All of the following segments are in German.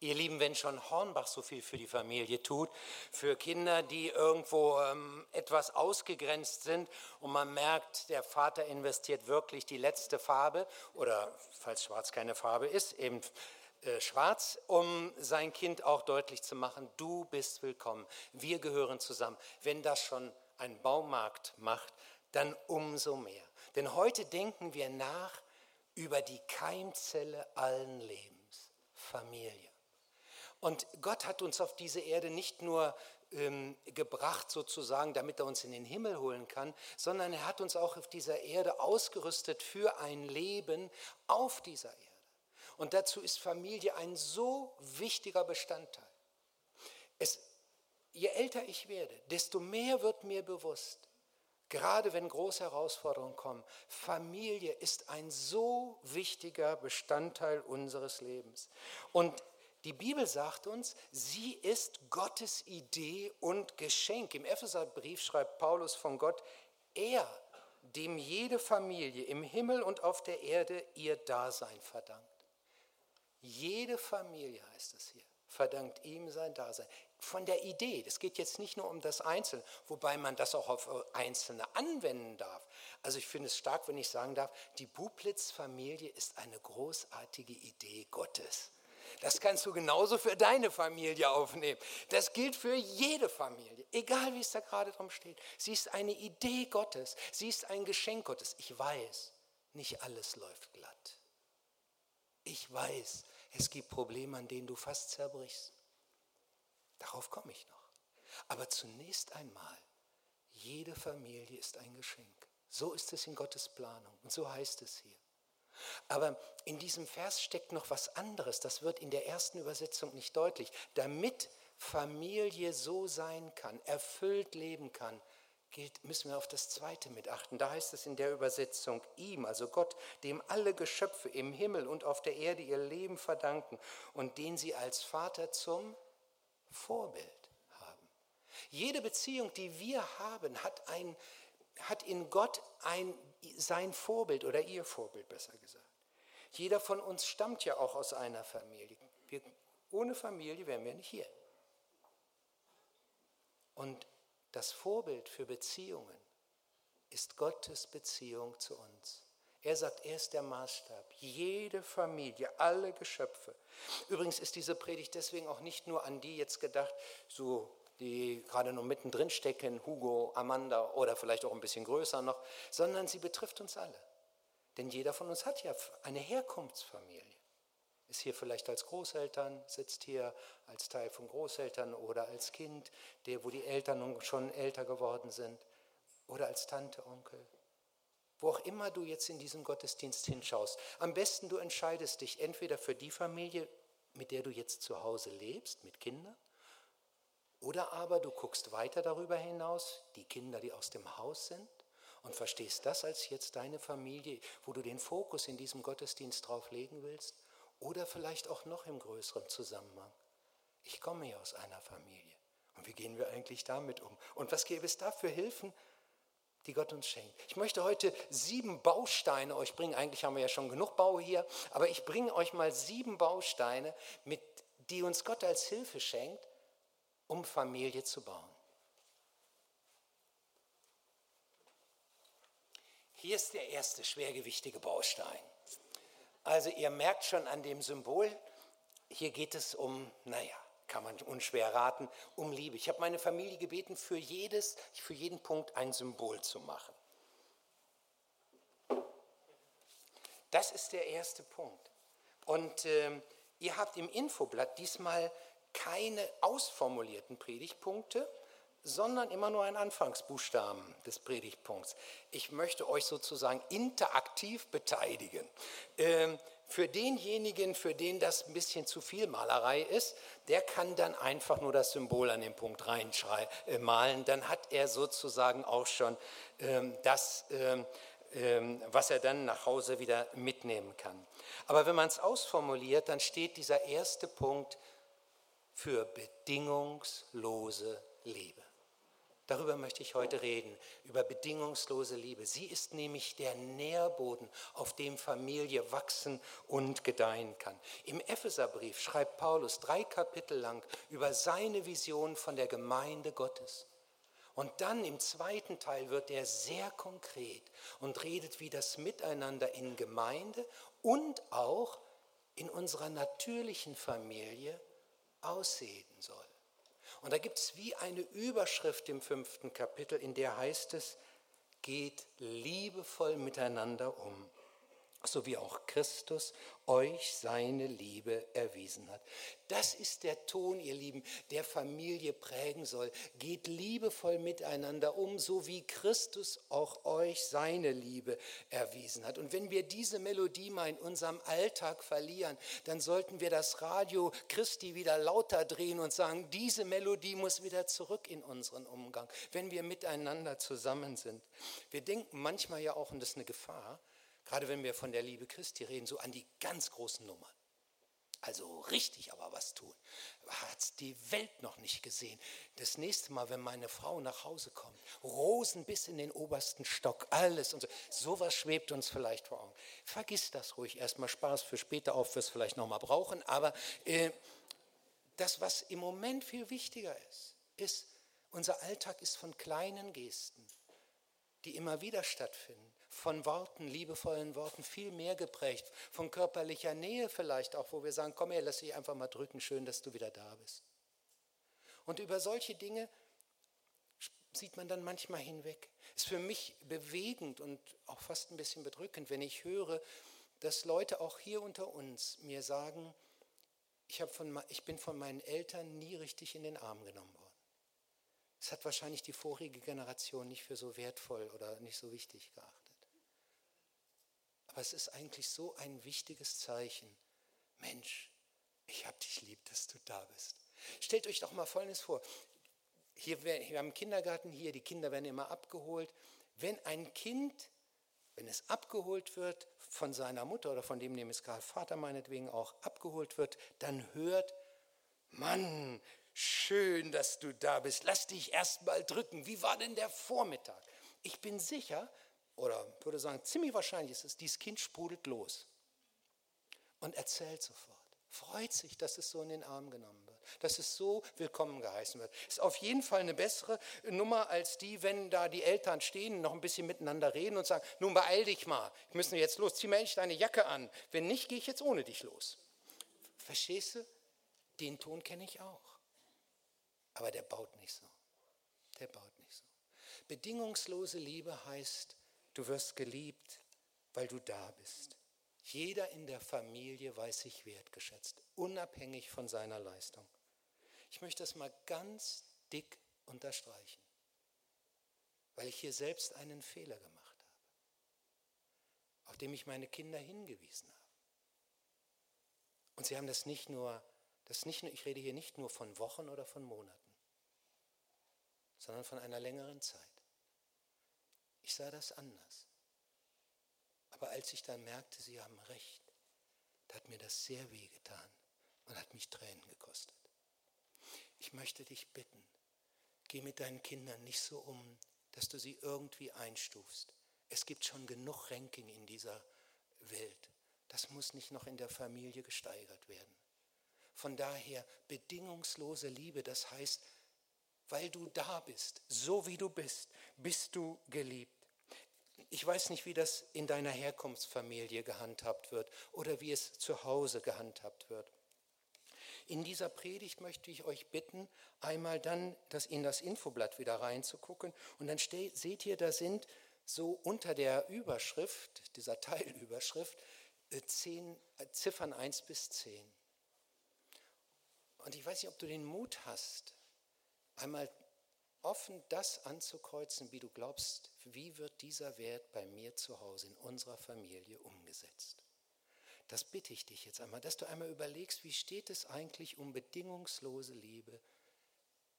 Ihr Lieben, wenn schon Hornbach so viel für die Familie tut, für Kinder, die irgendwo ähm, etwas ausgegrenzt sind und man merkt, der Vater investiert wirklich die letzte Farbe oder falls schwarz keine Farbe ist, eben äh, schwarz, um sein Kind auch deutlich zu machen, du bist willkommen, wir gehören zusammen. Wenn das schon ein Baumarkt macht, dann umso mehr. Denn heute denken wir nach über die Keimzelle allen Lebens, Familie. Und Gott hat uns auf diese Erde nicht nur ähm, gebracht sozusagen, damit er uns in den Himmel holen kann, sondern er hat uns auch auf dieser Erde ausgerüstet für ein Leben auf dieser Erde. Und dazu ist Familie ein so wichtiger Bestandteil. Es, je älter ich werde, desto mehr wird mir bewusst, gerade wenn große Herausforderungen kommen, Familie ist ein so wichtiger Bestandteil unseres Lebens. Und die Bibel sagt uns, sie ist Gottes Idee und Geschenk. Im Epheserbrief schreibt Paulus von Gott, er, dem jede Familie im Himmel und auf der Erde ihr Dasein verdankt. Jede Familie heißt es hier, verdankt ihm sein Dasein. Von der Idee, das geht jetzt nicht nur um das Einzelne, wobei man das auch auf Einzelne anwenden darf. Also ich finde es stark, wenn ich sagen darf, die Bublitz-Familie ist eine großartige Idee Gottes. Das kannst du genauso für deine Familie aufnehmen. Das gilt für jede Familie, egal wie es da gerade drum steht. Sie ist eine Idee Gottes, sie ist ein Geschenk Gottes. Ich weiß, nicht alles läuft glatt. Ich weiß, es gibt Probleme, an denen du fast zerbrichst. Darauf komme ich noch. Aber zunächst einmal, jede Familie ist ein Geschenk. So ist es in Gottes Planung und so heißt es hier. Aber in diesem Vers steckt noch was anderes. Das wird in der ersten Übersetzung nicht deutlich. Damit Familie so sein kann, erfüllt leben kann, gilt, müssen wir auf das zweite mit achten. Da heißt es in der Übersetzung ihm, also Gott, dem alle Geschöpfe im Himmel und auf der Erde ihr Leben verdanken und den sie als Vater zum Vorbild haben. Jede Beziehung, die wir haben, hat, ein, hat in Gott ein sein Vorbild oder ihr Vorbild besser gesagt. Jeder von uns stammt ja auch aus einer Familie. Wir, ohne Familie wären wir nicht hier. Und das Vorbild für Beziehungen ist Gottes Beziehung zu uns. Er sagt, er ist der Maßstab. Jede Familie, alle Geschöpfe. Übrigens ist diese Predigt deswegen auch nicht nur an die jetzt gedacht, so die gerade noch mittendrin stecken, Hugo, Amanda oder vielleicht auch ein bisschen größer noch, sondern sie betrifft uns alle. Denn jeder von uns hat ja eine Herkunftsfamilie. Ist hier vielleicht als Großeltern, sitzt hier als Teil von Großeltern oder als Kind, der, wo die Eltern schon älter geworden sind, oder als Tante, Onkel. Wo auch immer du jetzt in diesem Gottesdienst hinschaust, am besten du entscheidest dich entweder für die Familie, mit der du jetzt zu Hause lebst, mit Kindern, oder aber du guckst weiter darüber hinaus, die Kinder, die aus dem Haus sind, und verstehst das als jetzt deine Familie, wo du den Fokus in diesem Gottesdienst drauf legen willst, oder vielleicht auch noch im größeren Zusammenhang. Ich komme ja aus einer Familie. Und wie gehen wir eigentlich damit um? Und was gäbe es da für Hilfen, die Gott uns schenkt? Ich möchte heute sieben Bausteine euch bringen. Eigentlich haben wir ja schon genug Bau hier, aber ich bringe euch mal sieben Bausteine, mit, die uns Gott als Hilfe schenkt, um Familie zu bauen. Hier ist der erste schwergewichtige Baustein. Also ihr merkt schon an dem Symbol, hier geht es um, naja, kann man unschwer raten, um Liebe. Ich habe meine Familie gebeten, für, jedes, für jeden Punkt ein Symbol zu machen. Das ist der erste Punkt. Und äh, ihr habt im Infoblatt diesmal keine ausformulierten Predigtpunkte, sondern immer nur ein Anfangsbuchstaben des Predigtpunkts. Ich möchte euch sozusagen interaktiv beteiligen. Ähm, für denjenigen, für den das ein bisschen zu viel Malerei ist, der kann dann einfach nur das Symbol an den Punkt reinmalen. Äh, dann hat er sozusagen auch schon ähm, das, ähm, was er dann nach Hause wieder mitnehmen kann. Aber wenn man es ausformuliert, dann steht dieser erste Punkt für bedingungslose Liebe. Darüber möchte ich heute reden, über bedingungslose Liebe. Sie ist nämlich der Nährboden, auf dem Familie wachsen und gedeihen kann. Im Epheserbrief schreibt Paulus drei Kapitel lang über seine Vision von der Gemeinde Gottes. Und dann im zweiten Teil wird er sehr konkret und redet, wie das Miteinander in Gemeinde und auch in unserer natürlichen Familie aussehen soll. Und da gibt es wie eine Überschrift im fünften Kapitel, in der heißt es, geht liebevoll miteinander um so wie auch Christus euch seine Liebe erwiesen hat. Das ist der Ton, ihr Lieben, der Familie prägen soll. Geht liebevoll miteinander um, so wie Christus auch euch seine Liebe erwiesen hat. Und wenn wir diese Melodie mal in unserem Alltag verlieren, dann sollten wir das Radio Christi wieder lauter drehen und sagen, diese Melodie muss wieder zurück in unseren Umgang, wenn wir miteinander zusammen sind. Wir denken manchmal ja auch, und das ist eine Gefahr, gerade wenn wir von der Liebe Christi reden, so an die ganz großen Nummern. Also richtig aber was tun. Hat die Welt noch nicht gesehen. Das nächste Mal, wenn meine Frau nach Hause kommt, Rosen bis in den obersten Stock, alles und so. Sowas schwebt uns vielleicht vor Augen. Vergiss das ruhig erstmal Spaß für später auf, wir es vielleicht nochmal brauchen. Aber äh, das, was im Moment viel wichtiger ist, ist, unser Alltag ist von kleinen Gesten, die immer wieder stattfinden von Worten, liebevollen Worten viel mehr geprägt, von körperlicher Nähe vielleicht auch, wo wir sagen, komm her, lass dich einfach mal drücken, schön, dass du wieder da bist. Und über solche Dinge sieht man dann manchmal hinweg. Ist für mich bewegend und auch fast ein bisschen bedrückend, wenn ich höre, dass Leute auch hier unter uns mir sagen, ich, von, ich bin von meinen Eltern nie richtig in den Arm genommen worden. Das hat wahrscheinlich die vorige Generation nicht für so wertvoll oder nicht so wichtig geachtet. Aber es ist eigentlich so ein wichtiges Zeichen. Mensch, ich habe dich lieb, dass du da bist. Stellt euch doch mal Folgendes vor. Hier, wir haben einen Kindergarten hier, die Kinder werden immer abgeholt. Wenn ein Kind, wenn es abgeholt wird von seiner Mutter oder von dem, dem es gerade Vater meinetwegen auch abgeholt wird, dann hört, Mann, schön, dass du da bist. Lass dich erst mal drücken. Wie war denn der Vormittag? Ich bin sicher, oder würde sagen, ziemlich wahrscheinlich ist es, dieses Kind sprudelt los und erzählt sofort. Freut sich, dass es so in den Arm genommen wird, dass es so willkommen geheißen wird. Ist auf jeden Fall eine bessere Nummer als die, wenn da die Eltern stehen, noch ein bisschen miteinander reden und sagen, nun beeil dich mal, ich müssen jetzt los, zieh mir endlich deine Jacke an. Wenn nicht, gehe ich jetzt ohne dich los. Verstehst du? Den Ton kenne ich auch. Aber der baut nicht so. Der baut nicht so. Bedingungslose Liebe heißt, Du wirst geliebt, weil du da bist. Jeder in der Familie weiß sich wertgeschätzt, unabhängig von seiner Leistung. Ich möchte das mal ganz dick unterstreichen, weil ich hier selbst einen Fehler gemacht habe, auf dem ich meine Kinder hingewiesen habe. Und sie haben das nicht nur, das nicht nur, ich rede hier nicht nur von Wochen oder von Monaten, sondern von einer längeren Zeit. Ich sah das anders. Aber als ich dann merkte, sie haben recht, da hat mir das sehr weh getan und hat mich Tränen gekostet. Ich möchte dich bitten, geh mit deinen Kindern nicht so um, dass du sie irgendwie einstufst. Es gibt schon genug Ranking in dieser Welt. Das muss nicht noch in der Familie gesteigert werden. Von daher bedingungslose Liebe, das heißt, weil du da bist, so wie du bist, bist du geliebt. Ich weiß nicht, wie das in deiner Herkunftsfamilie gehandhabt wird oder wie es zu Hause gehandhabt wird. In dieser Predigt möchte ich euch bitten, einmal dann das in das Infoblatt wieder reinzugucken. Und dann steht, seht ihr, da sind so unter der Überschrift, dieser Teilüberschrift, äh, zehn, äh, Ziffern 1 bis 10. Und ich weiß nicht, ob du den Mut hast, einmal offen das anzukreuzen, wie du glaubst, wie wird dieser Wert bei mir zu Hause in unserer Familie umgesetzt. Das bitte ich dich jetzt einmal, dass du einmal überlegst, wie steht es eigentlich um bedingungslose Liebe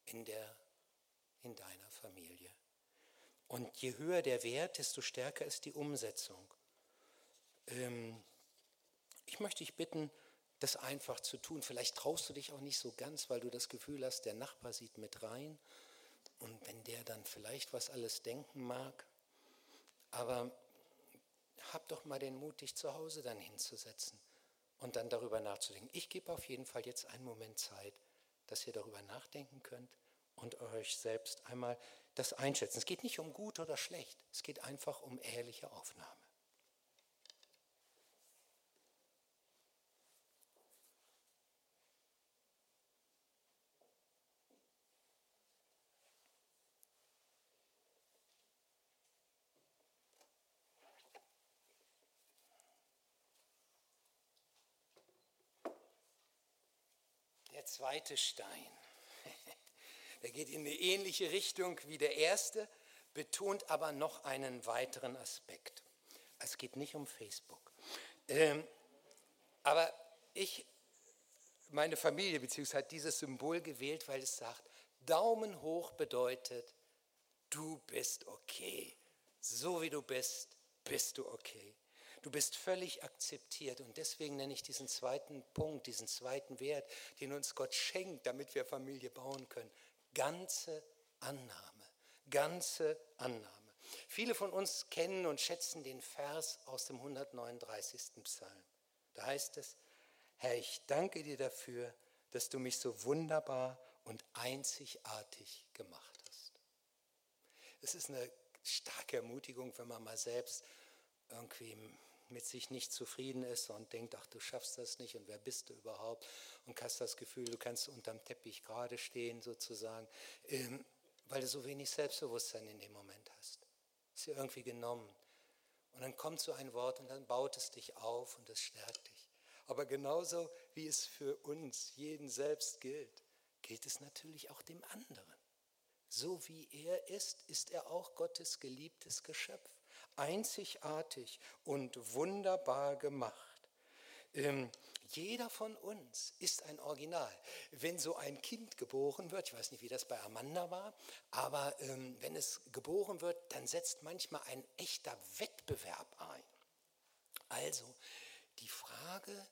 in, der, in deiner Familie. Und je höher der Wert, desto stärker ist die Umsetzung. Ähm, ich möchte dich bitten, das einfach zu tun. Vielleicht traust du dich auch nicht so ganz, weil du das Gefühl hast, der Nachbar sieht mit rein und wenn der dann vielleicht was alles denken mag, aber hab doch mal den Mut, dich zu Hause dann hinzusetzen und dann darüber nachzudenken. Ich gebe auf jeden Fall jetzt einen Moment Zeit, dass ihr darüber nachdenken könnt und euch selbst einmal das einschätzen. Es geht nicht um gut oder schlecht, es geht einfach um ehrliche Aufnahme. Zweite Stein, der geht in eine ähnliche Richtung wie der erste, betont aber noch einen weiteren Aspekt. Es geht nicht um Facebook. Ähm, aber ich, meine Familie beziehungsweise hat dieses Symbol gewählt, weil es sagt, Daumen hoch bedeutet, du bist okay. So wie du bist, bist du okay. Du bist völlig akzeptiert und deswegen nenne ich diesen zweiten Punkt, diesen zweiten Wert, den uns Gott schenkt, damit wir Familie bauen können. Ganze Annahme, ganze Annahme. Viele von uns kennen und schätzen den Vers aus dem 139. Psalm. Da heißt es, Herr, ich danke dir dafür, dass du mich so wunderbar und einzigartig gemacht hast. Es ist eine starke Ermutigung, wenn man mal selbst irgendwie mit sich nicht zufrieden ist und denkt, ach, du schaffst das nicht und wer bist du überhaupt und hast das Gefühl, du kannst unterm Teppich gerade stehen sozusagen, ähm, weil du so wenig Selbstbewusstsein in dem Moment hast. Ist dir irgendwie genommen. Und dann kommt so ein Wort und dann baut es dich auf und es stärkt dich. Aber genauso wie es für uns, jeden selbst gilt, gilt es natürlich auch dem anderen. So wie er ist, ist er auch Gottes geliebtes Geschöpf einzigartig und wunderbar gemacht. Ähm, jeder von uns ist ein Original. Wenn so ein Kind geboren wird, ich weiß nicht, wie das bei Amanda war, aber ähm, wenn es geboren wird, dann setzt manchmal ein echter Wettbewerb ein. Also die Frage,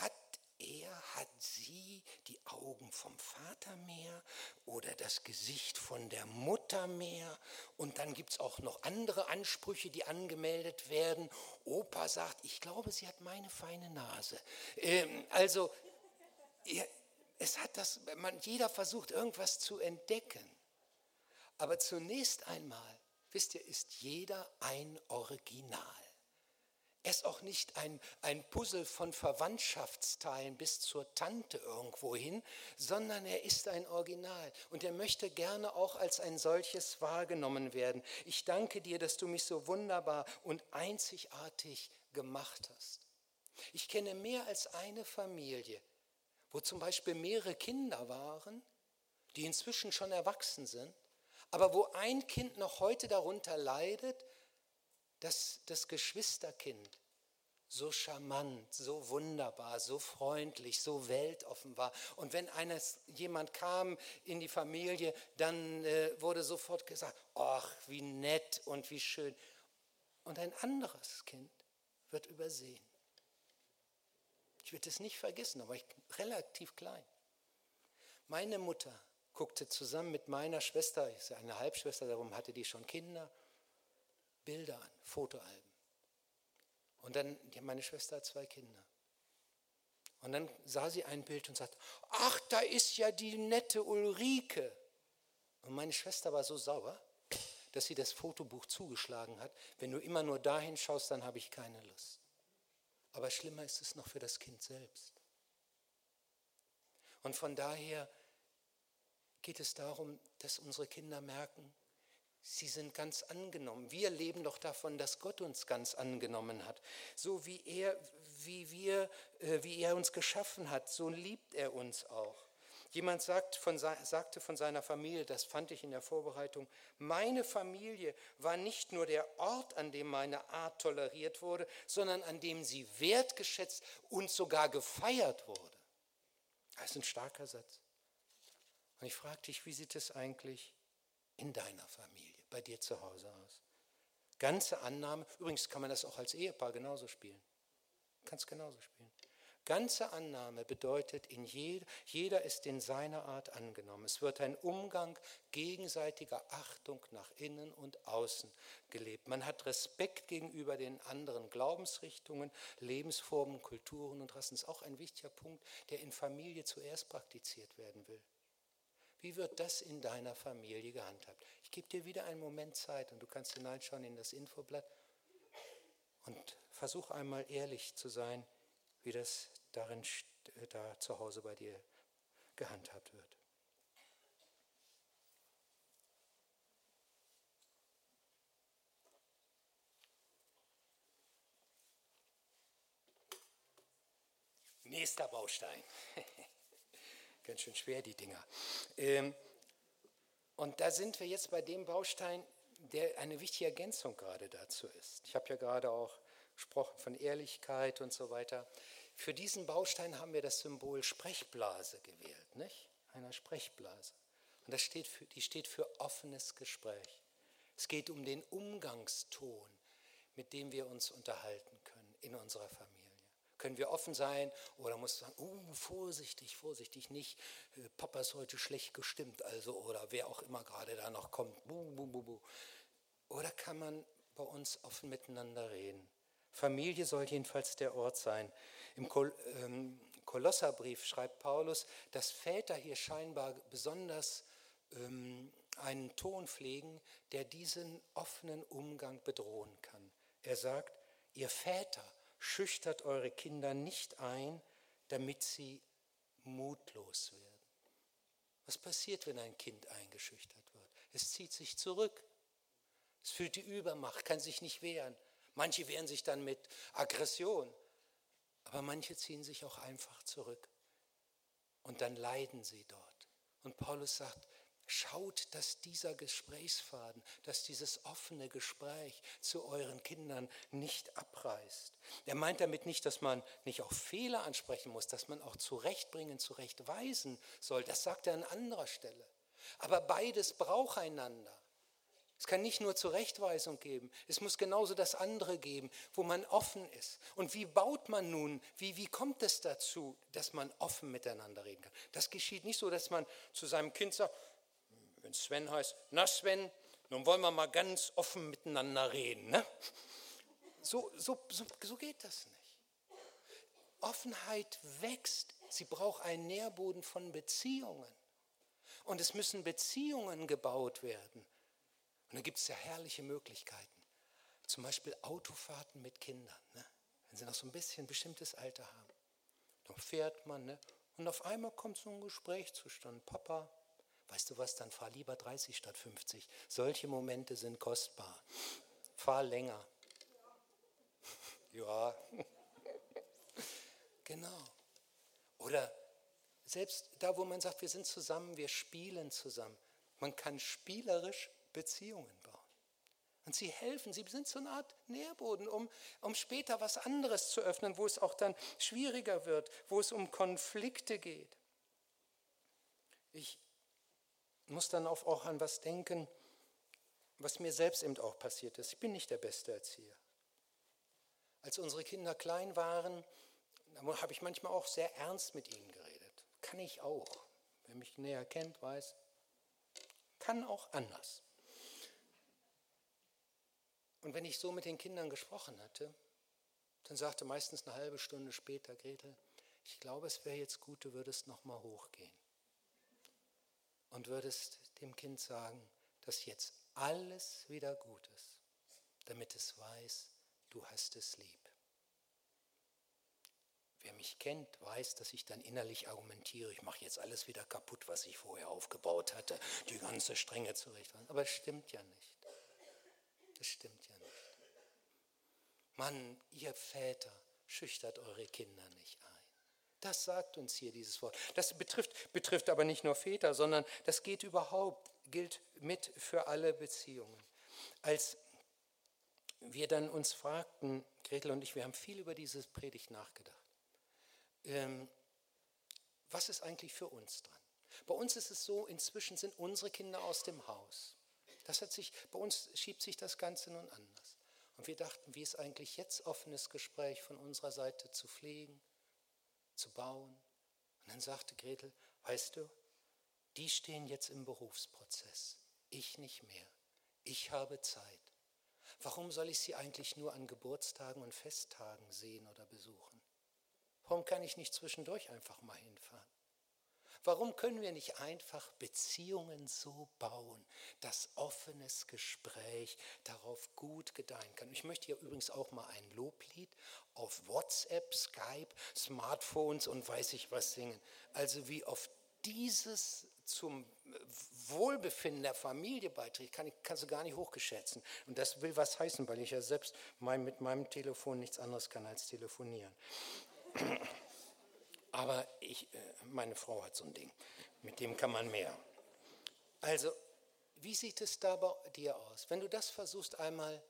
hat er, hat sie die Augen vom Vater mehr oder das Gesicht von der Mutter mehr. Und dann gibt es auch noch andere Ansprüche, die angemeldet werden. Opa sagt, ich glaube, sie hat meine feine Nase. Ähm, also, es hat das, man, jeder versucht irgendwas zu entdecken. Aber zunächst einmal, wisst ihr, ist jeder ein Original. Er ist auch nicht ein, ein Puzzle von Verwandtschaftsteilen bis zur Tante irgendwo hin, sondern er ist ein Original und er möchte gerne auch als ein solches wahrgenommen werden. Ich danke dir, dass du mich so wunderbar und einzigartig gemacht hast. Ich kenne mehr als eine Familie, wo zum Beispiel mehrere Kinder waren, die inzwischen schon erwachsen sind, aber wo ein Kind noch heute darunter leidet, dass das Geschwisterkind so charmant, so wunderbar, so freundlich, so weltoffen war. Und wenn eines, jemand kam in die Familie, dann äh, wurde sofort gesagt, ach, wie nett und wie schön. Und ein anderes Kind wird übersehen. Ich werde es nicht vergessen, aber ich relativ klein. Meine Mutter guckte zusammen mit meiner Schwester, eine Halbschwester, darum hatte die schon Kinder, Bilder an, Fotoalben. Und dann, meine Schwester hat zwei Kinder. Und dann sah sie ein Bild und sagte, ach, da ist ja die nette Ulrike. Und meine Schwester war so sauer, dass sie das Fotobuch zugeschlagen hat. Wenn du immer nur dahin schaust, dann habe ich keine Lust. Aber schlimmer ist es noch für das Kind selbst. Und von daher geht es darum, dass unsere Kinder merken, Sie sind ganz angenommen. Wir leben doch davon, dass Gott uns ganz angenommen hat. So wie er, wie wir, äh, wie er uns geschaffen hat, so liebt er uns auch. Jemand sagt von, sagte von seiner Familie, das fand ich in der Vorbereitung, meine Familie war nicht nur der Ort, an dem meine Art toleriert wurde, sondern an dem sie wertgeschätzt und sogar gefeiert wurde. Das ist ein starker Satz. Und ich frage dich, wie sieht es eigentlich in deiner Familie, bei dir zu Hause aus. Ganze Annahme, übrigens kann man das auch als Ehepaar genauso spielen. Kannst genauso spielen. Ganze Annahme bedeutet, in jeder, jeder ist in seiner Art angenommen. Es wird ein Umgang gegenseitiger Achtung nach innen und außen gelebt. Man hat Respekt gegenüber den anderen Glaubensrichtungen, Lebensformen, Kulturen und Rassen. Das ist auch ein wichtiger Punkt, der in Familie zuerst praktiziert werden will. Wie wird das in deiner Familie gehandhabt? Ich gebe dir wieder einen Moment Zeit und du kannst hineinschauen in das Infoblatt und versuch einmal ehrlich zu sein, wie das darin äh, da zu Hause bei dir gehandhabt wird. Nächster Baustein. Ganz schön schwer, die Dinger. Ähm, und da sind wir jetzt bei dem Baustein, der eine wichtige Ergänzung gerade dazu ist. Ich habe ja gerade auch gesprochen von Ehrlichkeit und so weiter. Für diesen Baustein haben wir das Symbol Sprechblase gewählt, nicht? Einer Sprechblase. Und das steht für, die steht für offenes Gespräch. Es geht um den Umgangston, mit dem wir uns unterhalten können in unserer Familie. Können wir offen sein oder muss sagen, uh, vorsichtig, vorsichtig, nicht, äh, Papa ist heute schlecht gestimmt, also oder wer auch immer gerade da noch kommt. Buh, buh, buh, buh. Oder kann man bei uns offen miteinander reden? Familie soll jedenfalls der Ort sein. Im Kol ähm, Kolosserbrief schreibt Paulus, dass Väter hier scheinbar besonders ähm, einen Ton pflegen, der diesen offenen Umgang bedrohen kann. Er sagt, ihr Väter, schüchtert eure Kinder nicht ein, damit sie mutlos werden. Was passiert, wenn ein Kind eingeschüchtert wird? Es zieht sich zurück. Es fühlt die Übermacht, kann sich nicht wehren. Manche wehren sich dann mit Aggression, aber manche ziehen sich auch einfach zurück. Und dann leiden sie dort. Und Paulus sagt, schaut, dass dieser Gesprächsfaden, dass dieses offene Gespräch zu euren Kindern nicht abreißt. Er meint damit nicht, dass man nicht auch Fehler ansprechen muss, dass man auch zurechtbringen, zurechtweisen soll. Das sagt er an anderer Stelle. Aber beides braucht einander. Es kann nicht nur Zurechtweisung geben, es muss genauso das andere geben, wo man offen ist. Und wie baut man nun, wie, wie kommt es dazu, dass man offen miteinander reden kann? Das geschieht nicht so, dass man zu seinem Kind sagt, wenn Sven heißt, na Sven, nun wollen wir mal ganz offen miteinander reden. Ne? So, so, so, so geht das nicht. Offenheit wächst, sie braucht einen Nährboden von Beziehungen. Und es müssen Beziehungen gebaut werden. Und da gibt es ja herrliche Möglichkeiten. Zum Beispiel Autofahrten mit Kindern. Ne? Wenn sie noch so ein bisschen ein bestimmtes Alter haben. Dann fährt man ne? und auf einmal kommt so ein Gespräch zustande. Papa, weißt du was, dann fahr lieber 30 statt 50. Solche Momente sind kostbar. Fahr länger. ja. genau. Oder selbst da, wo man sagt, wir sind zusammen, wir spielen zusammen. Man kann spielerisch Beziehungen bauen. Und sie helfen, sie sind so eine Art Nährboden, um, um später was anderes zu öffnen, wo es auch dann schwieriger wird, wo es um Konflikte geht. Ich muss dann auch, an was denken, was mir selbst eben auch passiert ist. Ich bin nicht der beste Erzieher. Als unsere Kinder klein waren, habe ich manchmal auch sehr ernst mit ihnen geredet. Kann ich auch. Wer mich näher kennt, weiß, kann auch anders. Und wenn ich so mit den Kindern gesprochen hatte, dann sagte meistens eine halbe Stunde später Gretel, ich glaube, es wäre jetzt gut, du würdest noch mal hochgehen und würdest dem Kind sagen, dass jetzt alles wieder gut ist, damit es weiß, du hast es lieb. Wer mich kennt, weiß, dass ich dann innerlich argumentiere, ich mache jetzt alles wieder kaputt, was ich vorher aufgebaut hatte, die ganze Strenge zurecht. Aber es stimmt ja nicht. Das stimmt ja nicht. Mann, ihr Väter, schüchtert eure Kinder nicht ein. Das sagt uns hier dieses Wort. Das betrifft, betrifft aber nicht nur Väter, sondern das geht überhaupt, gilt mit für alle Beziehungen. Als wir dann uns fragten, Gretel und ich, wir haben viel über dieses Predigt nachgedacht. Ähm, was ist eigentlich für uns dran? Bei uns ist es so, inzwischen sind unsere Kinder aus dem Haus. Das hat sich, bei uns schiebt sich das Ganze nun anders. Und wir dachten, wie ist eigentlich jetzt offenes Gespräch von unserer Seite zu pflegen? Zu bauen. Und dann sagte Gretel, weißt du, die stehen jetzt im Berufsprozess, ich nicht mehr. Ich habe Zeit. Warum soll ich sie eigentlich nur an Geburtstagen und Festtagen sehen oder besuchen? Warum kann ich nicht zwischendurch einfach mal hinfahren? Warum können wir nicht einfach Beziehungen so bauen, dass offenes Gespräch darauf gut gedeihen kann? Ich möchte hier übrigens auch mal ein Loblied auf WhatsApp, Skype, Smartphones und weiß ich was singen. Also wie oft dieses zum Wohlbefinden der Familie beiträgt, kann kannst du gar nicht hochgeschätzen. Und das will was heißen, weil ich ja selbst mein, mit meinem Telefon nichts anderes kann als telefonieren. Aber ich, äh, meine Frau hat so ein Ding, mit dem kann man mehr. Also, wie sieht es da bei dir aus? Wenn du das versuchst einmal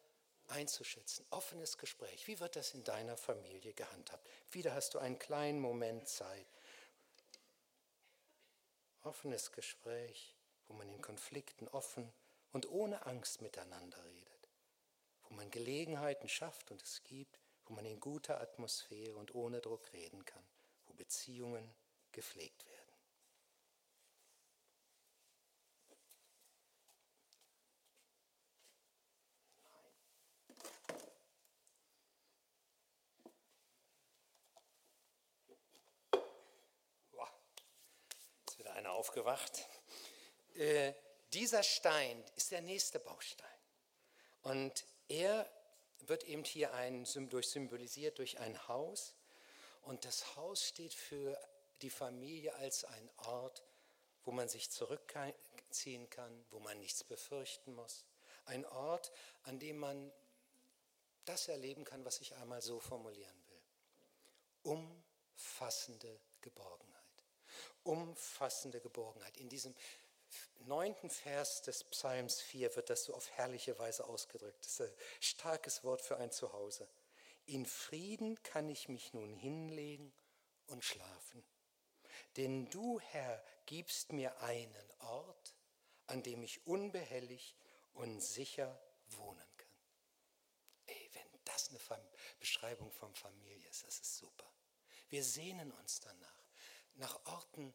einzuschätzen, offenes Gespräch, wie wird das in deiner Familie gehandhabt? Wieder hast du einen kleinen Moment Zeit. Offenes Gespräch, wo man in Konflikten offen und ohne Angst miteinander redet, wo man Gelegenheiten schafft und es gibt, wo man in guter Atmosphäre und ohne Druck reden kann. Beziehungen gepflegt werden. Ist wieder einer aufgewacht. Äh, dieser Stein ist der nächste Baustein. Und er wird eben hier ein, durch symbolisiert durch ein Haus. Und das Haus steht für die Familie als ein Ort, wo man sich zurückziehen kann, wo man nichts befürchten muss. Ein Ort, an dem man das erleben kann, was ich einmal so formulieren will. Umfassende Geborgenheit. Umfassende Geborgenheit. In diesem neunten Vers des Psalms 4 wird das so auf herrliche Weise ausgedrückt. Das ist ein starkes Wort für ein Zuhause. In Frieden kann ich mich nun hinlegen und schlafen. Denn du, Herr, gibst mir einen Ort, an dem ich unbehelligt und sicher wohnen kann. Ey, wenn das eine Beschreibung von Familie ist, das ist super. Wir sehnen uns danach, nach Orten,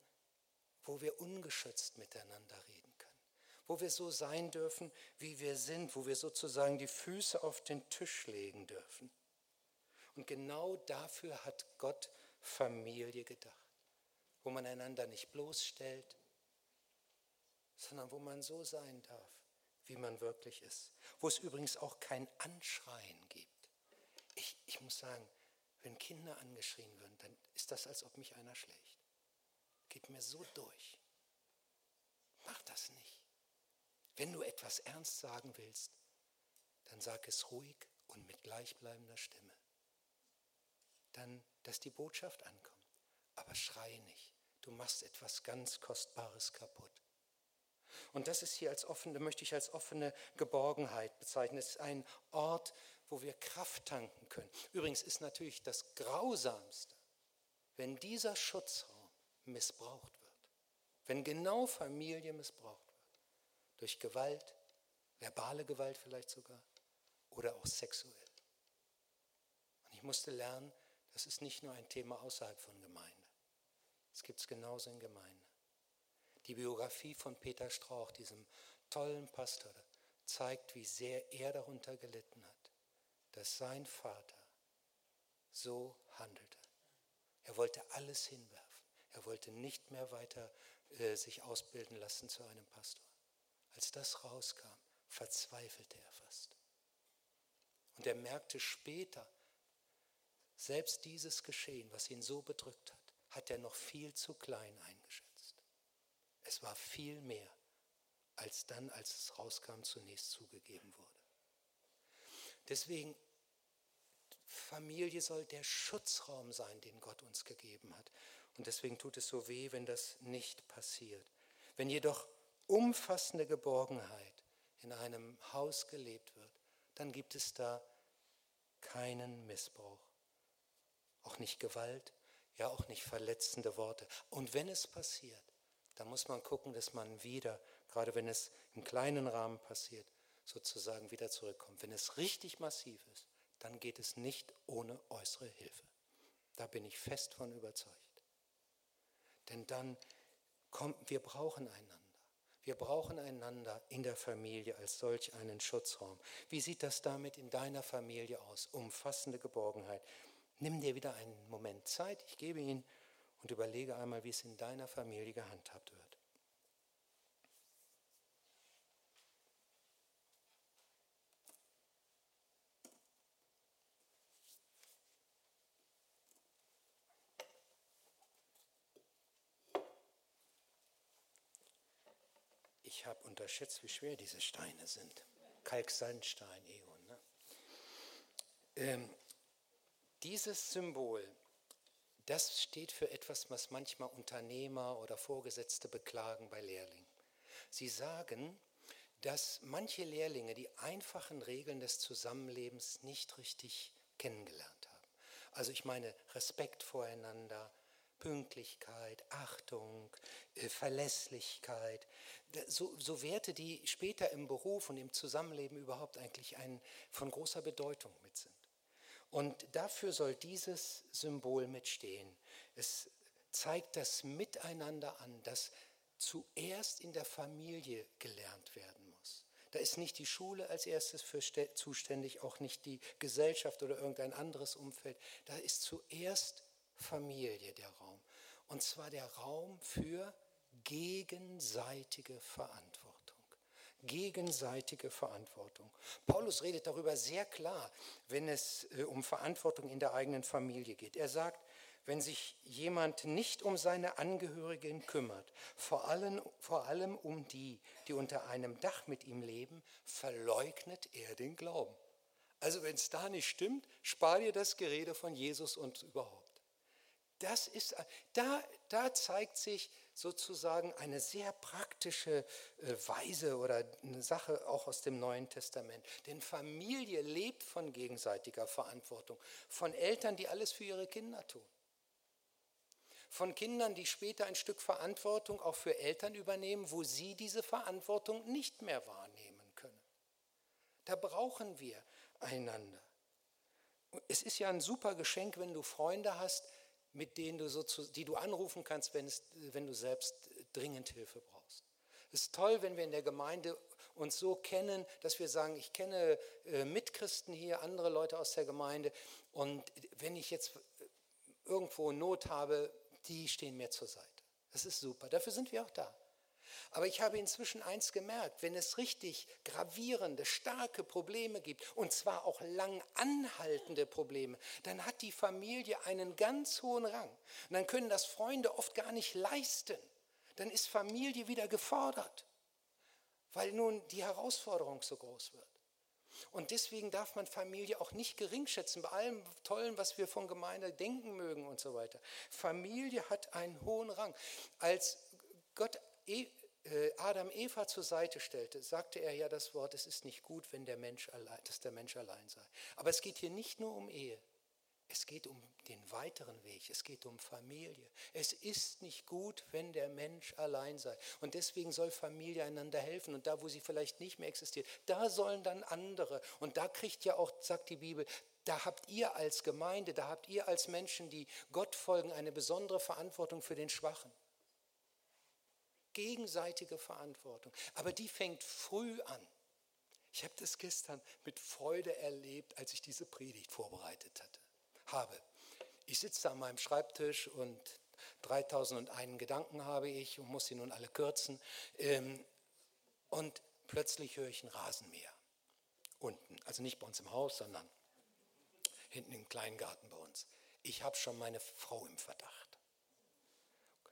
wo wir ungeschützt miteinander reden können, wo wir so sein dürfen, wie wir sind, wo wir sozusagen die Füße auf den Tisch legen dürfen. Und genau dafür hat Gott Familie gedacht, wo man einander nicht bloßstellt, sondern wo man so sein darf, wie man wirklich ist. Wo es übrigens auch kein Anschreien gibt. Ich, ich muss sagen, wenn Kinder angeschrien würden, dann ist das, als ob mich einer schlägt. Geht mir so durch. Mach das nicht. Wenn du etwas ernst sagen willst, dann sag es ruhig und mit gleichbleibender Stimme dann, dass die Botschaft ankommt. Aber schrei nicht. Du machst etwas ganz Kostbares kaputt. Und das ist hier als offene, möchte ich als offene Geborgenheit bezeichnen. Es ist ein Ort, wo wir Kraft tanken können. Übrigens ist natürlich das Grausamste, wenn dieser Schutzraum missbraucht wird. Wenn genau Familie missbraucht wird. Durch Gewalt, verbale Gewalt vielleicht sogar oder auch sexuell. Und ich musste lernen, das ist nicht nur ein Thema außerhalb von Gemeinde. Es gibt es genauso in Gemeinde. Die Biografie von Peter Strauch, diesem tollen Pastor, zeigt, wie sehr er darunter gelitten hat, dass sein Vater so handelte. Er wollte alles hinwerfen. Er wollte nicht mehr weiter äh, sich ausbilden lassen zu einem Pastor. Als das rauskam, verzweifelte er fast. Und er merkte später, selbst dieses Geschehen, was ihn so bedrückt hat, hat er noch viel zu klein eingeschätzt. Es war viel mehr, als dann, als es rauskam, zunächst zugegeben wurde. Deswegen, Familie soll der Schutzraum sein, den Gott uns gegeben hat. Und deswegen tut es so weh, wenn das nicht passiert. Wenn jedoch umfassende Geborgenheit in einem Haus gelebt wird, dann gibt es da keinen Missbrauch auch nicht Gewalt, ja auch nicht verletzende Worte. Und wenn es passiert, dann muss man gucken, dass man wieder, gerade wenn es im kleinen Rahmen passiert, sozusagen wieder zurückkommt. Wenn es richtig massiv ist, dann geht es nicht ohne äußere Hilfe. Da bin ich fest von überzeugt. Denn dann kommt, wir brauchen einander. Wir brauchen einander in der Familie als solch einen Schutzraum. Wie sieht das damit in deiner Familie aus? Umfassende Geborgenheit. Nimm dir wieder einen Moment Zeit, ich gebe ihn und überlege einmal, wie es in deiner Familie gehandhabt wird. Ich habe unterschätzt, wie schwer diese Steine sind. Kalksandstein, Eon. Ne? Ähm, dieses Symbol, das steht für etwas, was manchmal Unternehmer oder Vorgesetzte beklagen bei Lehrlingen. Sie sagen, dass manche Lehrlinge die einfachen Regeln des Zusammenlebens nicht richtig kennengelernt haben. Also ich meine Respekt voreinander, Pünktlichkeit, Achtung, äh, Verlässlichkeit, so, so, Werte, die später im Beruf und im Zusammenleben überhaupt eigentlich ein, von großer Bedeutung mit sind. Und dafür soll dieses Symbol mitstehen. Es zeigt das Miteinander an, das zuerst in der Familie gelernt werden muss. Da ist nicht die Schule als erstes für zuständig, auch nicht die Gesellschaft oder irgendein anderes Umfeld. Da ist zuerst Familie der Raum. Und zwar der Raum für gegenseitige Verantwortung. Gegenseitige Verantwortung. Paulus redet darüber sehr klar, wenn es äh, um Verantwortung in der eigenen Familie geht. Er sagt, wenn sich jemand nicht um seine Angehörigen kümmert, vor allem, vor allem um die, die unter einem Dach mit ihm leben, verleugnet er den Glauben. Also wenn es da nicht stimmt, spar dir das Gerede von Jesus und überhaupt. Das ist, da, da zeigt sich sozusagen eine sehr praktische äh, Weise oder eine Sache auch aus dem Neuen Testament. Denn Familie lebt von gegenseitiger Verantwortung, von Eltern, die alles für ihre Kinder tun, von Kindern, die später ein Stück Verantwortung auch für Eltern übernehmen, wo sie diese Verantwortung nicht mehr wahrnehmen können. Da brauchen wir einander. Es ist ja ein super Geschenk, wenn du Freunde hast, mit denen du so zu, die du anrufen kannst, wenn, es, wenn du selbst dringend Hilfe brauchst. Es ist toll, wenn wir in der Gemeinde uns so kennen, dass wir sagen, ich kenne äh, Mitchristen hier, andere Leute aus der Gemeinde und wenn ich jetzt irgendwo Not habe, die stehen mir zur Seite. Das ist super, dafür sind wir auch da. Aber ich habe inzwischen eins gemerkt, wenn es richtig gravierende, starke Probleme gibt, und zwar auch lang anhaltende Probleme, dann hat die Familie einen ganz hohen Rang. Und dann können das Freunde oft gar nicht leisten. Dann ist Familie wieder gefordert, weil nun die Herausforderung so groß wird. Und deswegen darf man Familie auch nicht geringschätzen, bei allem Tollen, was wir von Gemeinde denken mögen und so weiter. Familie hat einen hohen Rang. Als Gott e- äh, Adam Eva zur Seite stellte, sagte er ja das Wort, es ist nicht gut, wenn der Mensch allein, dass der Mensch allein sei. Aber es geht hier nicht nur um Ehe. Es geht um den weiteren Weg, es geht um Familie. Es ist nicht gut, wenn der Mensch allein sei. Und deswegen soll Familie einander helfen. Und da, wo sie vielleicht nicht mehr existiert, da sollen dann andere. Und da kriegt ja auch, sagt die Bibel, da habt ihr als Gemeinde, da habt ihr als Menschen, die Gott folgen, eine besondere Verantwortung für den Schwachen gegenseitige Verantwortung. Aber die fängt früh an. Ich habe das gestern mit Freude erlebt, als ich diese Predigt vorbereitet hatte, habe. Ich sitze an meinem Schreibtisch und 3001 Gedanken habe ich und muss sie nun alle kürzen. Ähm, und plötzlich höre ich ein Rasenmäher unten. Also nicht bei uns im Haus, sondern hinten im kleinen Garten bei uns. Ich habe schon meine Frau im Verdacht.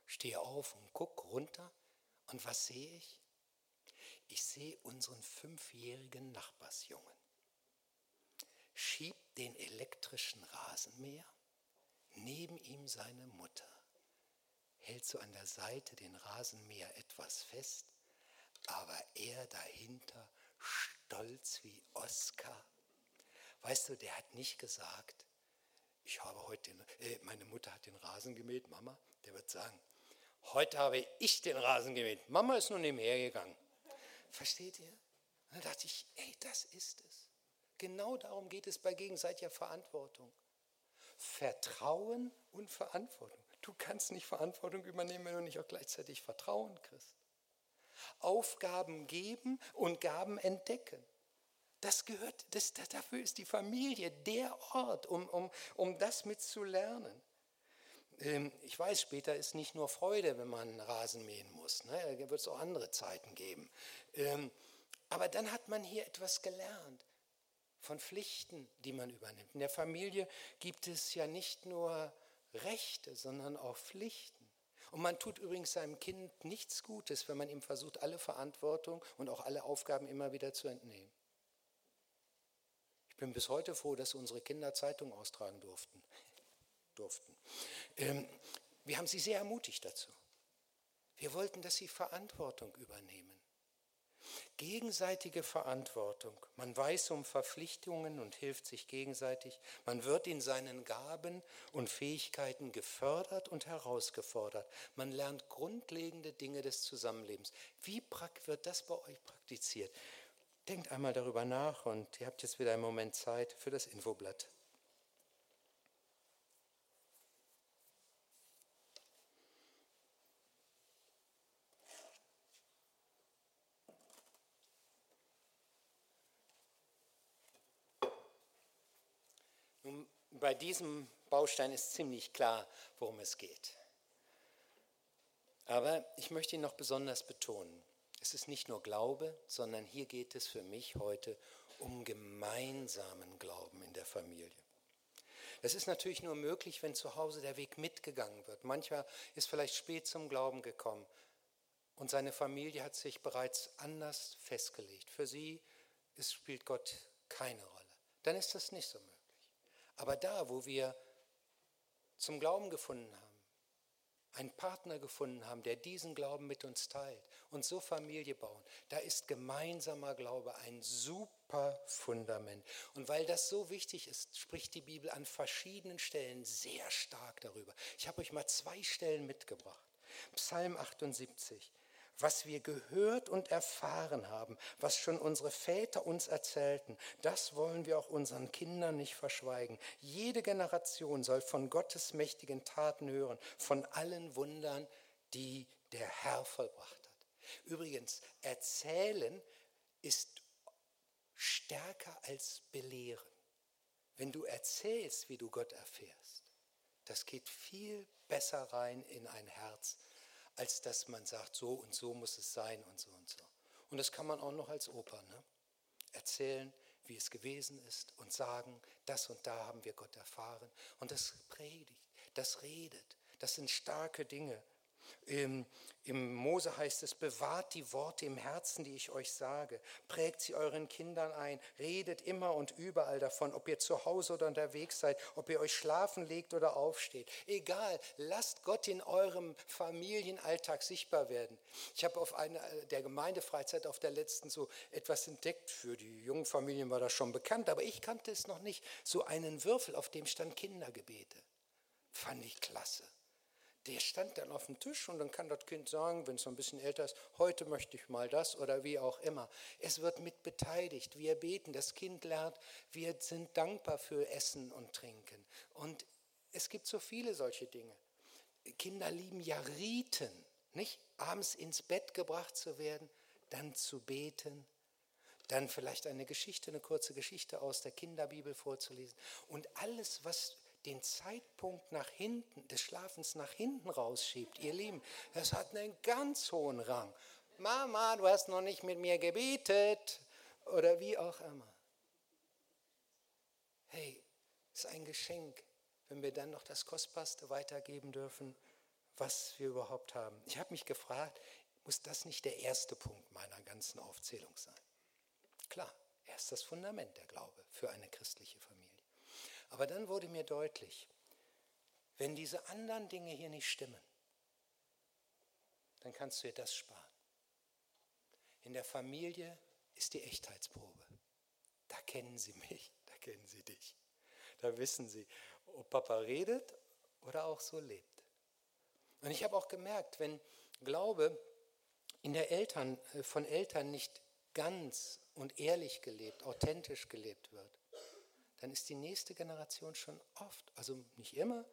Stehe auf und gucke runter und was sehe ich? Ich sehe unseren fünfjährigen Nachbarsjungen. Schiebt den elektrischen Rasenmäher, neben ihm seine Mutter, hält so an der Seite den Rasenmäher etwas fest, aber er dahinter stolz wie Oskar. Weißt du, der hat nicht gesagt, ich habe heute, den, äh, meine Mutter hat den Rasen gemäht, Mama. Der wird sagen, Heute habe ich den Rasen gemäht. Mama ist nur nebenher gegangen. Versteht ihr? Und dann dachte ich, ey, das ist es. Genau darum geht es bei gegenseitiger Verantwortung. Vertrauen und Verantwortung. Du kannst nicht Verantwortung übernehmen, wenn du nicht auch gleichzeitig Vertrauen kriegst. Aufgaben geben und Gaben entdecken. Das gehört, das, dafür ist die Familie der Ort, um, um, um das mitzulernen. Ähm, ich weiß, später ist nicht nur Freude, wenn man Rasen mähen muss. Ne? Da wird es auch andere Zeiten geben. Ähm, aber dann hat man hier etwas gelernt von Pflichten, die man übernimmt. In der Familie gibt es ja nicht nur Rechte, sondern auch Pflichten. Und man tut übrigens seinem Kind nichts Gutes, wenn man ihm versucht, alle Verantwortung und auch alle Aufgaben immer wieder zu entnehmen. Ich bin bis heute froh, dass unsere Kinder Zeitung austragen durften. Durften. Ähm, wir haben sie sehr ermutigt dazu. Wir wollten, dass sie Verantwortung übernehmen. Gegenseitige Verantwortung. Man weiß um Verpflichtungen und hilft sich gegenseitig. Man wird in seinen Gaben und Fähigkeiten gefördert und herausgefordert. Man lernt grundlegende Dinge des Zusammenlebens. Wie wird das bei euch praktiziert? Denkt einmal darüber nach und ihr habt jetzt wieder einen Moment Zeit für das Infoblatt. Nun, bei diesem Baustein ist ziemlich klar, worum es geht. Aber ich möchte ihn noch besonders betonen. Es ist nicht nur Glaube, sondern hier geht es für mich heute um gemeinsamen Glauben in der Familie. Das ist natürlich nur möglich, wenn zu Hause der Weg mitgegangen wird. Manchmal ist vielleicht spät zum Glauben gekommen und seine Familie hat sich bereits anders festgelegt. Für sie spielt Gott keine Rolle. Dann ist das nicht so möglich. Aber da, wo wir zum Glauben gefunden haben, einen Partner gefunden haben, der diesen Glauben mit uns teilt und so Familie bauen, da ist gemeinsamer Glaube ein super Fundament. Und weil das so wichtig ist, spricht die Bibel an verschiedenen Stellen sehr stark darüber. Ich habe euch mal zwei Stellen mitgebracht. Psalm 78 was wir gehört und erfahren haben, was schon unsere Väter uns erzählten, das wollen wir auch unseren Kindern nicht verschweigen. Jede Generation soll von Gottes mächtigen Taten hören, von allen Wundern, die der Herr vollbracht hat. Übrigens, erzählen ist stärker als belehren. Wenn du erzählst, wie du Gott erfährst, das geht viel besser rein in ein Herz, als dass man sagt, so und so muss es sein und so und so. Und das kann man auch noch als Oper ne? erzählen, wie es gewesen ist und sagen, das und da haben wir Gott erfahren. Und das predigt, das redet, das sind starke Dinge. Im, Im Mose heißt es, bewahrt die Worte im Herzen, die ich euch sage. Prägt sie euren Kindern ein. Redet immer und überall davon, ob ihr zu Hause oder unterwegs seid, ob ihr euch schlafen legt oder aufsteht. Egal, lasst Gott in eurem Familienalltag sichtbar werden. Ich habe auf einer der Gemeindefreizeit auf der letzten so etwas entdeckt. Für die jungen Familien war das schon bekannt, aber ich kannte es noch nicht. So einen Würfel, auf dem stand Kindergebete. Fand ich klasse der stand dann auf dem Tisch und dann kann das Kind sagen, wenn es so ein bisschen älter ist, heute möchte ich mal das oder wie auch immer. Es wird mit beteiligt. Wir beten, das Kind lernt, wir sind dankbar für Essen und Trinken. Und es gibt so viele solche Dinge. Kinder lieben ja Riten, nicht? Abends ins Bett gebracht zu werden, dann zu beten, dann vielleicht eine Geschichte, eine kurze Geschichte aus der Kinderbibel vorzulesen. Und alles, was den Zeitpunkt nach hinten, des Schlafens nach hinten rausschiebt, ihr Lieben, das hat einen ganz hohen Rang. Mama, du hast noch nicht mit mir gebetet oder wie auch immer. Hey, ist ein Geschenk, wenn wir dann noch das Kostbarste weitergeben dürfen, was wir überhaupt haben. Ich habe mich gefragt, muss das nicht der erste Punkt meiner ganzen Aufzählung sein? Klar, er ist das Fundament der Glaube für eine christliche Familie. Aber dann wurde mir deutlich, wenn diese anderen Dinge hier nicht stimmen, dann kannst du dir das sparen. In der Familie ist die Echtheitsprobe. Da kennen sie mich, da kennen sie dich. Da wissen sie, ob Papa redet oder auch so lebt. Und ich habe auch gemerkt, wenn Glaube in der Eltern, äh, von Eltern nicht ganz und ehrlich gelebt, authentisch gelebt wird, dann ist die nächste Generation schon oft, also nicht immer,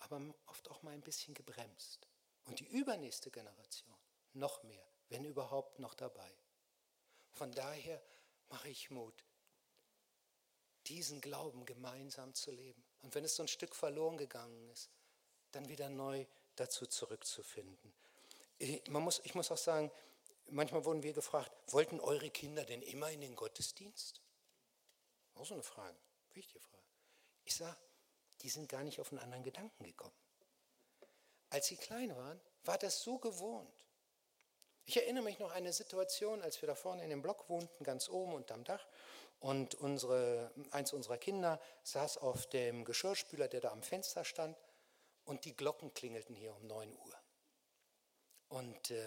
aber oft auch mal ein bisschen gebremst. Und die übernächste Generation noch mehr, wenn überhaupt noch dabei. Von daher mache ich Mut, diesen Glauben gemeinsam zu leben. Und wenn es so ein Stück verloren gegangen ist, dann wieder neu dazu zurückzufinden. Ich, man muss, ich muss auch sagen, manchmal wurden wir gefragt, wollten eure Kinder denn immer in den Gottesdienst? Auch so eine Frage, wichtige Frage. Ich sage, die sind gar nicht auf einen anderen Gedanken gekommen. Als sie klein waren, war das so gewohnt. Ich erinnere mich noch an eine Situation, als wir da vorne in dem Block wohnten, ganz oben unterm Dach. Und unsere, eins unserer Kinder saß auf dem Geschirrspüler, der da am Fenster stand. Und die Glocken klingelten hier um 9 Uhr. Und äh,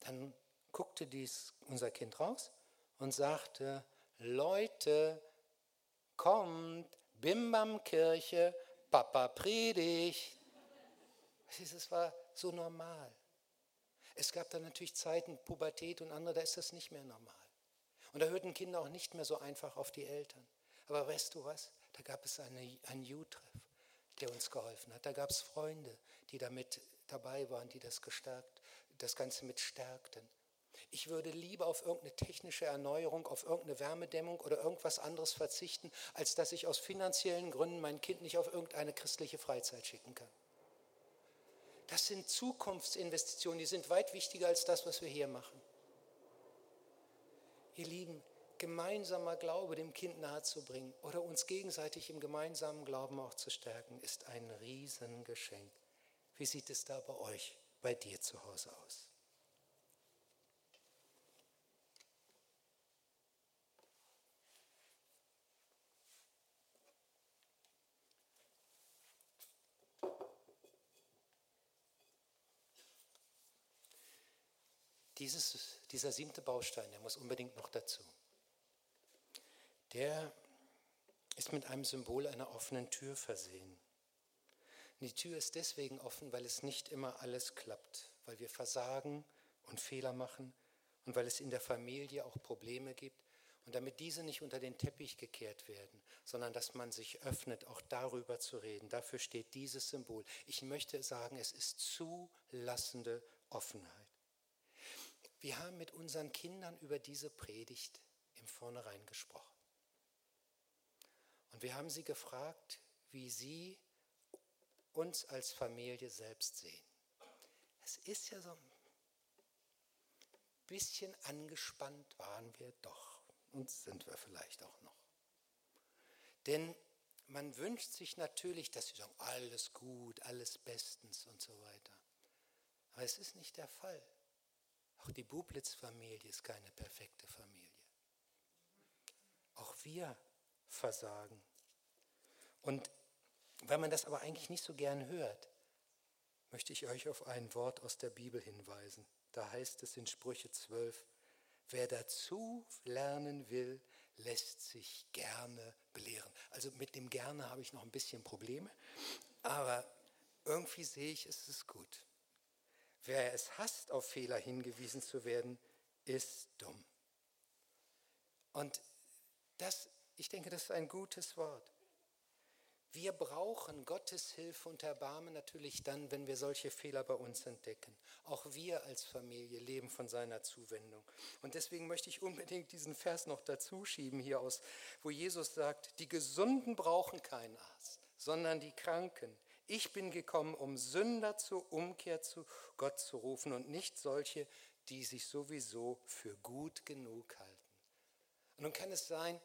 dann guckte dies, unser Kind raus und sagte, Leute, kommt, Bimbam-Kirche, Papa predigt. Es war so normal. Es gab dann natürlich Zeiten, Pubertät und andere, da ist das nicht mehr normal. Und da hörten Kinder auch nicht mehr so einfach auf die Eltern. Aber weißt du was? Da gab es eine, einen You-Treff, der uns geholfen hat. Da gab es Freunde, die damit dabei waren, die das gestärkt, das Ganze mit stärkten. Ich würde lieber auf irgendeine technische Erneuerung, auf irgendeine Wärmedämmung oder irgendwas anderes verzichten, als dass ich aus finanziellen Gründen mein Kind nicht auf irgendeine christliche Freizeit schicken kann. Das sind Zukunftsinvestitionen, die sind weit wichtiger als das, was wir hier machen. Ihr Lieben, gemeinsamer Glaube dem Kind nahezubringen oder uns gegenseitig im gemeinsamen Glauben auch zu stärken, ist ein Riesengeschenk. Wie sieht es da bei euch, bei dir zu Hause aus? Dieses, dieser siebte Baustein, der muss unbedingt noch dazu. Der ist mit einem Symbol einer offenen Tür versehen. Die Tür ist deswegen offen, weil es nicht immer alles klappt, weil wir versagen und Fehler machen und weil es in der Familie auch Probleme gibt und damit diese nicht unter den Teppich gekehrt werden, sondern dass man sich öffnet, auch darüber zu reden. Dafür steht dieses Symbol. Ich möchte sagen, es ist zulassende Offenheit. Wir haben mit unseren Kindern über diese Predigt im Vornherein gesprochen. Und wir haben sie gefragt, wie sie uns als Familie selbst sehen. Es ist ja so ein bisschen angespannt waren wir doch und sind wir vielleicht auch noch. Denn man wünscht sich natürlich, dass sie sagen, alles gut, alles bestens und so weiter. Aber es ist nicht der Fall. Auch die Bublitz-Familie ist keine perfekte Familie. Auch wir versagen. Und weil man das aber eigentlich nicht so gern hört, möchte ich euch auf ein Wort aus der Bibel hinweisen. Da heißt es in Sprüche 12, wer dazu lernen will, lässt sich gerne belehren. Also mit dem gerne habe ich noch ein bisschen Probleme, aber irgendwie sehe ich, es ist gut. Wer es hasst, auf Fehler hingewiesen zu werden, ist dumm. Und das, ich denke, das ist ein gutes Wort. Wir brauchen Gottes Hilfe und Erbarmen natürlich dann, wenn wir solche Fehler bei uns entdecken. Auch wir als Familie leben von seiner Zuwendung. Und deswegen möchte ich unbedingt diesen Vers noch dazu schieben hier aus, wo Jesus sagt, die Gesunden brauchen keinen Arzt, sondern die Kranken. Ich bin gekommen, um Sünder zur Umkehr zu Gott zu rufen und nicht solche, die sich sowieso für gut genug halten. Und nun kann es sein,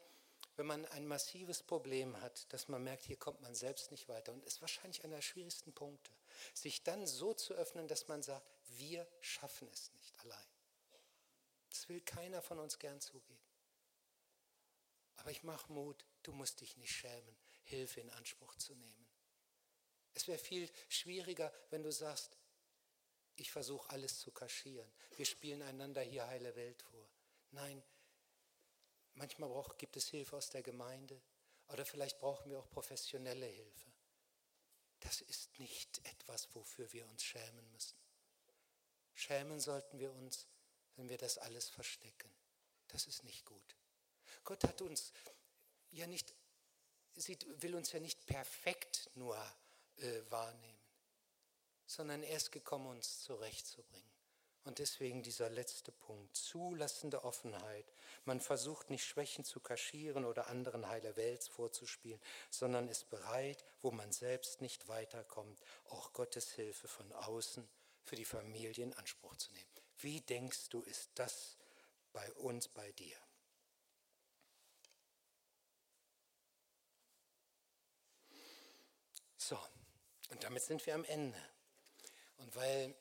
wenn man ein massives Problem hat, dass man merkt, hier kommt man selbst nicht weiter und ist wahrscheinlich einer der schwierigsten Punkte, sich dann so zu öffnen, dass man sagt, wir schaffen es nicht allein. Das will keiner von uns gern zugeben. Aber ich mache Mut, du musst dich nicht schämen, Hilfe in Anspruch zu nehmen. Es wäre viel schwieriger, wenn du sagst, ich versuche alles zu kaschieren. Wir spielen einander hier heile Welt vor. Nein, manchmal brauch, gibt es Hilfe aus der Gemeinde oder vielleicht brauchen wir auch professionelle Hilfe. Das ist nicht etwas, wofür wir uns schämen müssen. Schämen sollten wir uns, wenn wir das alles verstecken. Das ist nicht gut. Gott hat uns ja nicht, will uns ja nicht perfekt nur äh, wahrnehmen. sondern er ist gekommen, uns zurechtzubringen. Und deswegen dieser letzte Punkt, zulassende Offenheit. Man versucht nicht Schwächen zu kaschieren oder anderen heile Welt vorzuspielen, sondern ist bereit, wo man selbst nicht weiterkommt, auch Gottes Hilfe von außen für die Familie in Anspruch zu nehmen. Wie denkst du, ist das bei uns, bei dir? So, und damit sind wir am Ende. Und weil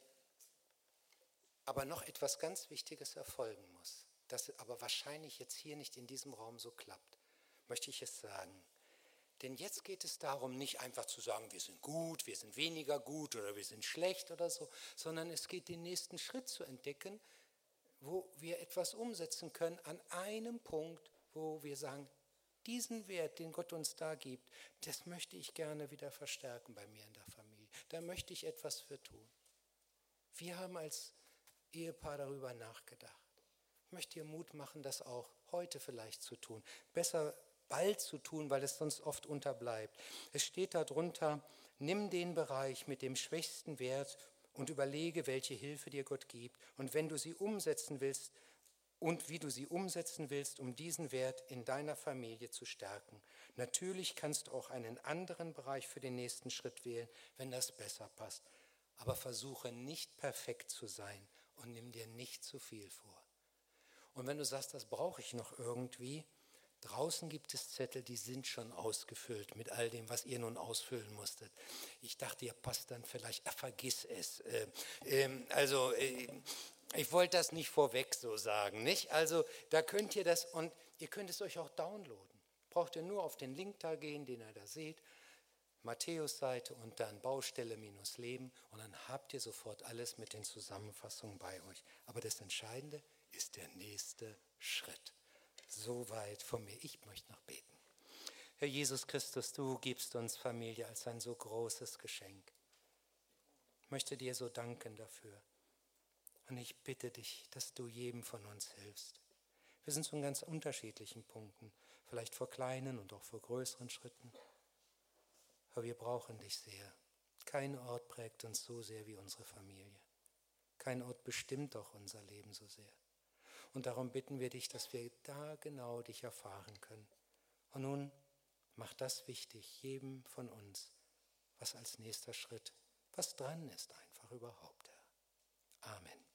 aber noch etwas ganz Wichtiges erfolgen muss, das aber wahrscheinlich jetzt hier nicht in diesem Raum so klappt, möchte ich es sagen. Denn jetzt geht es darum, nicht einfach zu sagen, wir sind gut, wir sind weniger gut oder wir sind schlecht oder so, sondern es geht den nächsten Schritt zu entdecken, wo wir etwas umsetzen können an einem Punkt, wo wir sagen, diesen Wert, den Gott uns da gibt, das möchte ich gerne wieder verstärken bei mir in der Familie. Da möchte ich etwas für tun. Wir haben als Ehepaar darüber nachgedacht. Ich möchte dir Mut machen, das auch heute vielleicht zu tun. Besser bald zu tun, weil es sonst oft unterbleibt. Es steht darunter, nimm den Bereich mit dem schwächsten Wert und überlege, welche Hilfe dir Gott gibt. Und wenn du sie umsetzen willst und wie du sie umsetzen willst, um diesen Wert in deiner Familie zu stärken. Natürlich kannst du auch einen anderen Bereich für den nächsten Schritt wählen, wenn das besser passt. Aber versuche nicht perfekt zu sein und nimm dir nicht zu viel vor. Und wenn du sagst, das brauche ich noch irgendwie, draußen gibt es Zettel, die sind schon ausgefüllt mit all dem, was ihr nun ausfüllen musstet. Ich dachte, ihr passt dann vielleicht, äh, vergiss es. Äh, äh, also äh, ich wollte das nicht vorweg so sagen, nicht? Also da könnt ihr das und ihr könnt es euch auch downloaden. Braucht ihr nur auf den Link da gehen, den ihr da seht Matthäus-Seite und dann Baustelle minus Leben und dann habt ihr sofort alles mit den Zusammenfassungen bei euch. Aber das Entscheidende ist der nächste Schritt. Soweit von mir. Ich möchte noch beten. Herr Jesus Christus, du gibst uns Familie als ein so großes Geschenk. Ich möchte dir so danken dafür. Und ich bitte dich, dass du jedem von uns hilfst. Wir sind so in ganz unterschiedlichen Punkten, vielleicht vor kleinen und auch vor größeren Schritten. Aber wir brauchen dich sehr. Kein Ort prägt uns so sehr wie unsere Familie. Kein Ort bestimmt auch unser Leben so sehr. Und darum bitten wir dich, dass wir da genau dich erfahren können. Und nun mach das wichtig, jedem von uns, was als nächster Schritt, was dran ist einfach überhaupt, Herr. Amen.